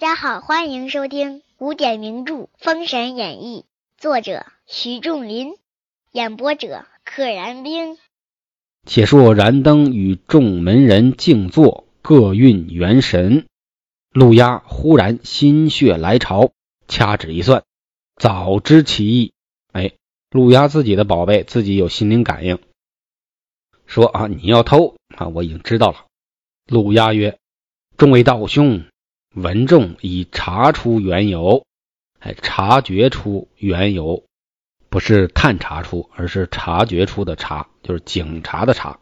大家好，欢迎收听古典名著《封神演义》，作者徐仲林，演播者可燃冰。且说燃灯与众门人静坐，各运元神。陆压忽然心血来潮，掐指一算，早知其意。哎，陆压自己的宝贝，自己有心灵感应，说啊，你要偷啊，我已经知道了。陆压曰：“众位道兄。”文仲已查出缘由，哎，察觉出缘由，不是探查出，而是察觉出的察，就是警察的察。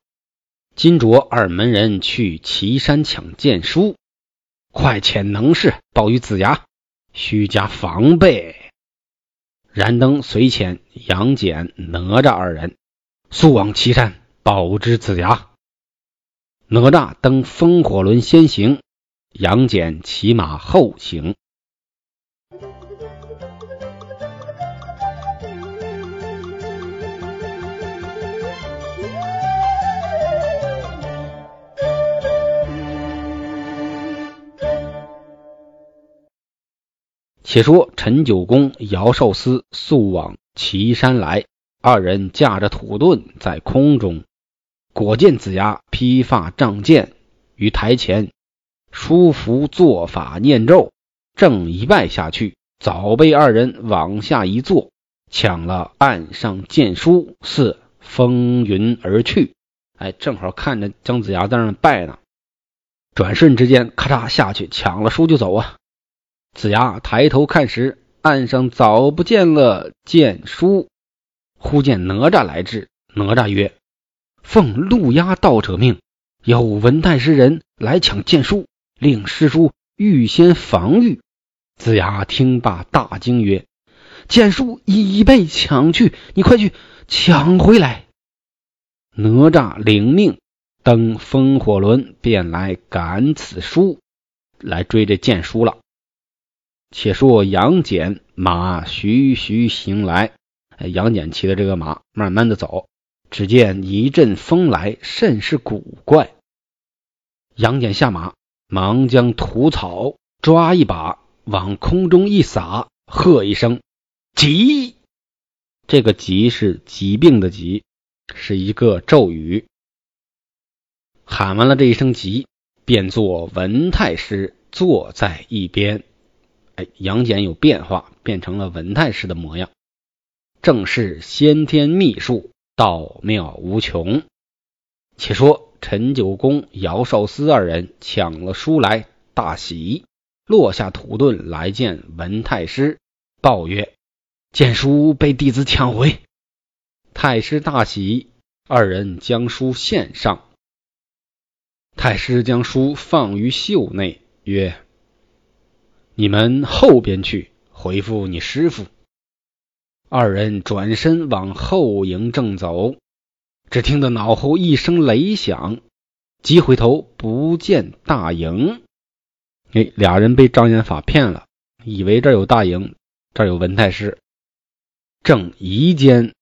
金卓二门人去岐山抢剑书，快遣能士报于子牙，须加防备。燃灯随遣杨戬、哪吒二人速往岐山报之子牙。哪吒登风火轮先行。杨戬骑马后行。且说陈九公、姚寿司速往岐山来，二人驾着土遁在空中，果见子牙披发仗剑于台前。书符做法念咒，正一拜下去，早被二人往下一坐，抢了岸上剑书，似风云而去。哎，正好看着姜子牙在那拜呢，转瞬之间，咔嚓下去抢了书就走啊！子牙抬头看时，岸上早不见了剑书。忽见哪吒来至，哪吒曰：“奉陆压道者命，有文太师人来抢剑书。”令师叔预先防御。子牙听罢，大惊曰：“剑书已被抢去，你快去抢回来！”哪吒领命，登风火轮，便来赶此书，来追这剑书了。且说杨戬马徐徐行来，杨戬骑的这个马慢慢的走，只见一阵风来，甚是古怪。杨戬下马。忙将土草抓一把，往空中一撒，喝一声“疾”。这个“疾”是疾病的“疾”，是一个咒语。喊完了这一声“疾”，便做文太师坐在一边。哎，杨戬有变化，变成了文太师的模样，正是先天秘术，道妙无穷。且说。陈九公、姚少司二人抢了书来，大喜，落下土遁来见文太师，报曰：“剑书被弟子抢回。”太师大喜，二人将书献上。太师将书放于袖内，曰：“你们后边去回复你师傅。”二人转身往后营正走。只听得脑后一声雷响，急回头不见大营。哎，俩人被障眼法骗了，以为这有大营，这有文太师。正疑间，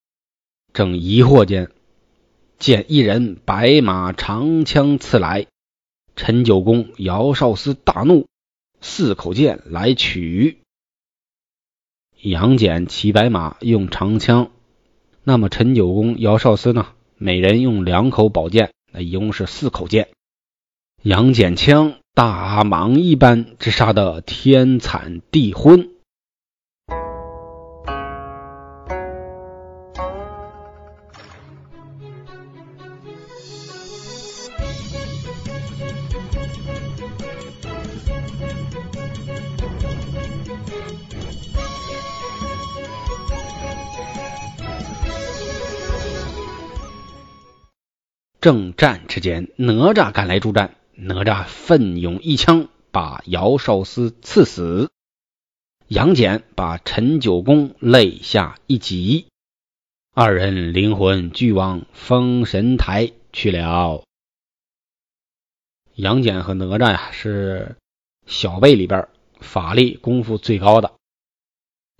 正疑惑间，见一人白马长枪刺来。陈九公、姚少司大怒，四口剑来取。杨戬骑白马，用长枪。那么陈九公、姚少司呢？每人用两口宝剑，那一共是四口剑。杨戬枪大蟒一般，直杀的天惨地昏。正战之间，哪吒赶来助战。哪吒奋勇一枪把姚少司刺死，杨戬把陈九公肋下一戟，二人灵魂俱往封神台去了。杨戬和哪吒呀，是小辈里边法力功夫最高的。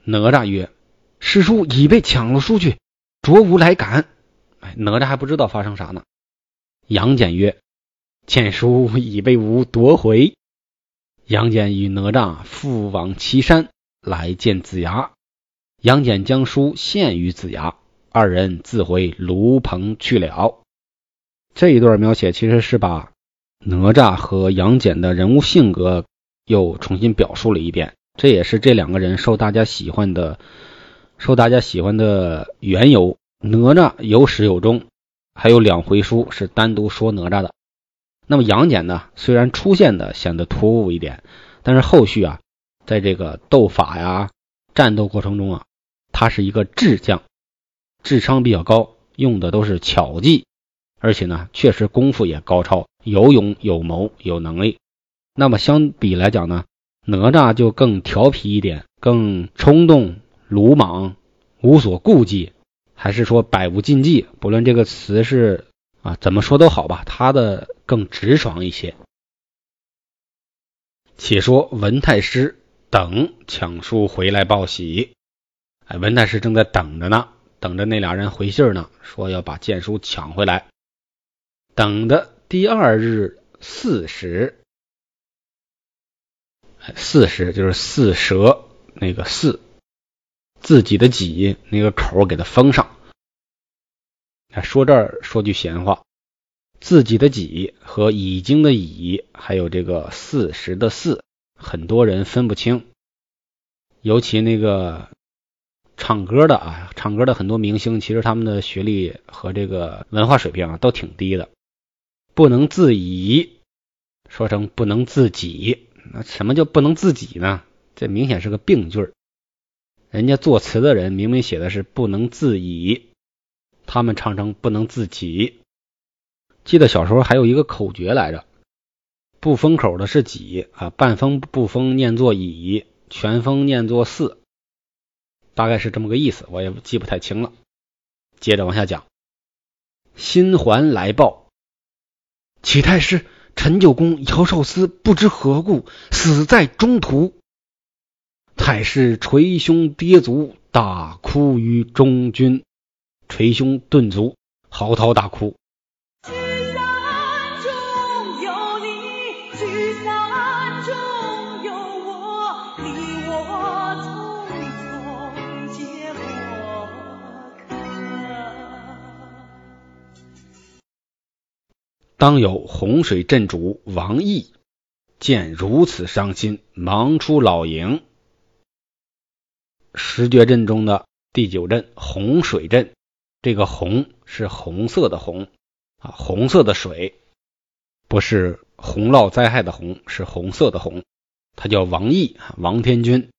哪吒曰：“师叔已被抢了出去，卓无来赶。”哎，哪吒还不知道发生啥呢。杨戬曰：“剑书已被吾夺回。”杨戬与哪吒复往岐山来见子牙，杨戬将书献于子牙，二人自回卢棚去了。这一段描写其实是把哪吒和杨戬的人物性格又重新表述了一遍，这也是这两个人受大家喜欢的、受大家喜欢的缘由。哪吒有始有终，还有两回书是单独说哪吒的。那么杨戬呢？虽然出现的显得突兀一点，但是后续啊，在这个斗法呀、战斗过程中啊，他是一个智将，智商比较高，用的都是巧计，而且呢，确实功夫也高超，有勇有谋有能力。那么相比来讲呢，哪吒就更调皮一点，更冲动、鲁莽、无所顾忌。还是说百无禁忌，不论这个词是啊怎么说都好吧，他的更直爽一些。且说文太师等抢书回来报喜，哎，文太师正在等着呢，等着那俩人回信呢，说要把剑书抢回来。等的第二日巳时，巳时就是巳蛇那个巳。自己的己那个口给它封上。说这儿说句闲话，自己的己和已经的已，还有这个四十的四，很多人分不清。尤其那个唱歌的啊，唱歌的很多明星，其实他们的学历和这个文化水平啊都挺低的。不能自已，说成不能自己，那什么叫不能自己呢？这明显是个病句儿。人家作词的人明明写的是不能自已，他们唱成不能自己。记得小时候还有一个口诀来着，不封口的是己啊，半封不封念作乙，全封念作四，大概是这么个意思，我也记不太清了。接着往下讲，新还来报，启太师陈九公姚寿司不知何故死在中途。太师捶胸跌足，大哭于中军。捶胸顿足，嚎啕大哭。当有洪水镇主王毅见如此伤心，忙出老营。十绝阵中的第九阵洪水阵，这个洪是红色的洪啊，红色的水，不是洪涝灾害的洪，是红色的洪。他叫王毅，王天军。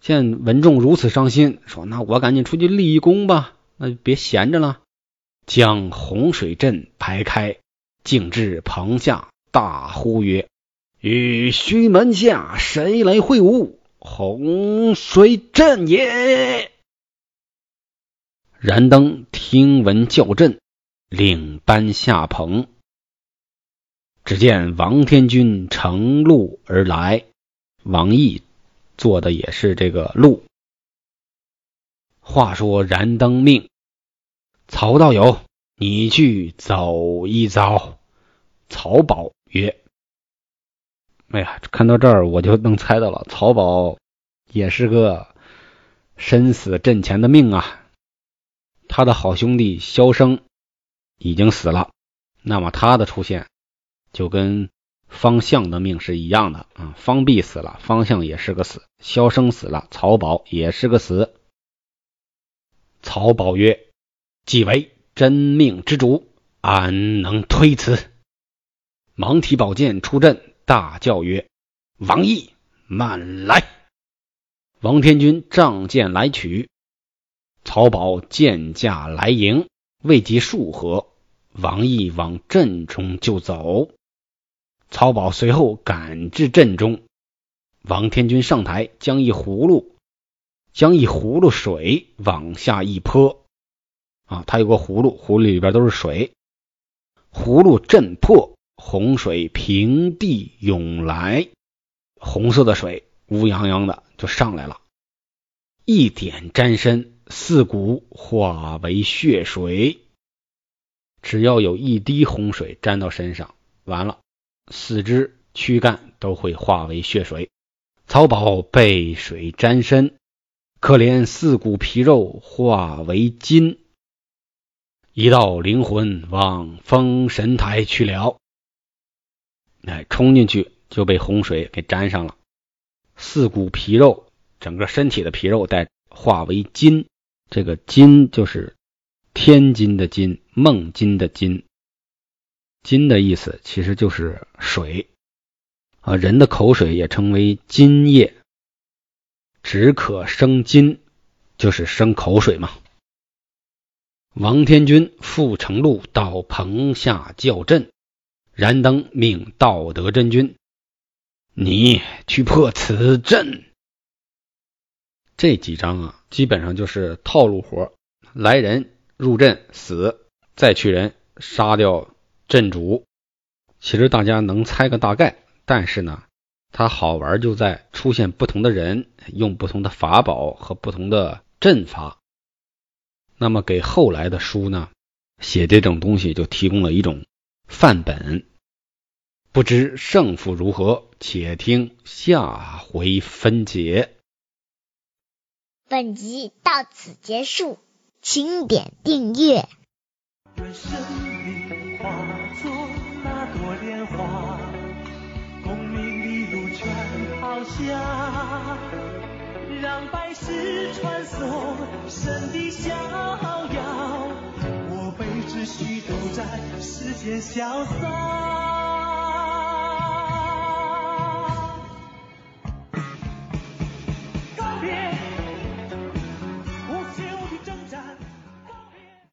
见文仲如此伤心，说：“那我赶紧出去立一功吧，那就别闲着了。”将洪水阵排开，径至棚下，大呼曰：“与须门下谁来会晤？”洪水阵也！燃灯听闻叫阵，领班下棚。只见王天军乘鹿而来，王毅做的也是这个鹿。话说燃灯命曹道友，你去走一遭。曹宝曰。哎呀，看到这儿我就能猜到了，曹宝也是个生死阵前的命啊。他的好兄弟萧生已经死了，那么他的出现就跟方向的命是一样的啊。方弼死了，方向也是个死；萧生死了，曹宝也是个死。曹宝曰：“既为真命之主，安能推辞？”忙提宝剑出阵。大叫曰：“王毅，慢来！”王天军仗剑来取，曹宝剑架来迎，未及数合，王毅往阵中就走。曹宝随后赶至阵中，王天军上台，将一葫芦，将一葫芦水往下一泼。啊，他有个葫芦，葫芦里边都是水，葫芦震破。洪水平地涌来，红色的水乌泱泱的就上来了，一点沾身，四股化为血水。只要有一滴洪水沾到身上，完了，四肢躯干都会化为血水。曹宝被水沾身，可怜四骨皮肉化为金，一道灵魂往封神台去了。哎，冲进去就被洪水给沾上了，四骨皮肉，整个身体的皮肉带化为金，这个金就是天津的金，梦津的金，金的意思其实就是水。啊，人的口水也称为津液，只可生津，就是生口水嘛。王天君赴城路到棚下叫阵，燃灯命道德真君，你去破此阵。这几章啊，基本上就是套路活，来人入阵死，再去人杀掉阵主。其实大家能猜个大概。但是呢，它好玩就在出现不同的人，用不同的法宝和不同的阵法。那么给后来的书呢，写这种东西就提供了一种范本。不知胜负如何，且听下回分解。本集到此结束，请点订阅。让百世传颂神的逍遥，我辈只需都在世间潇洒。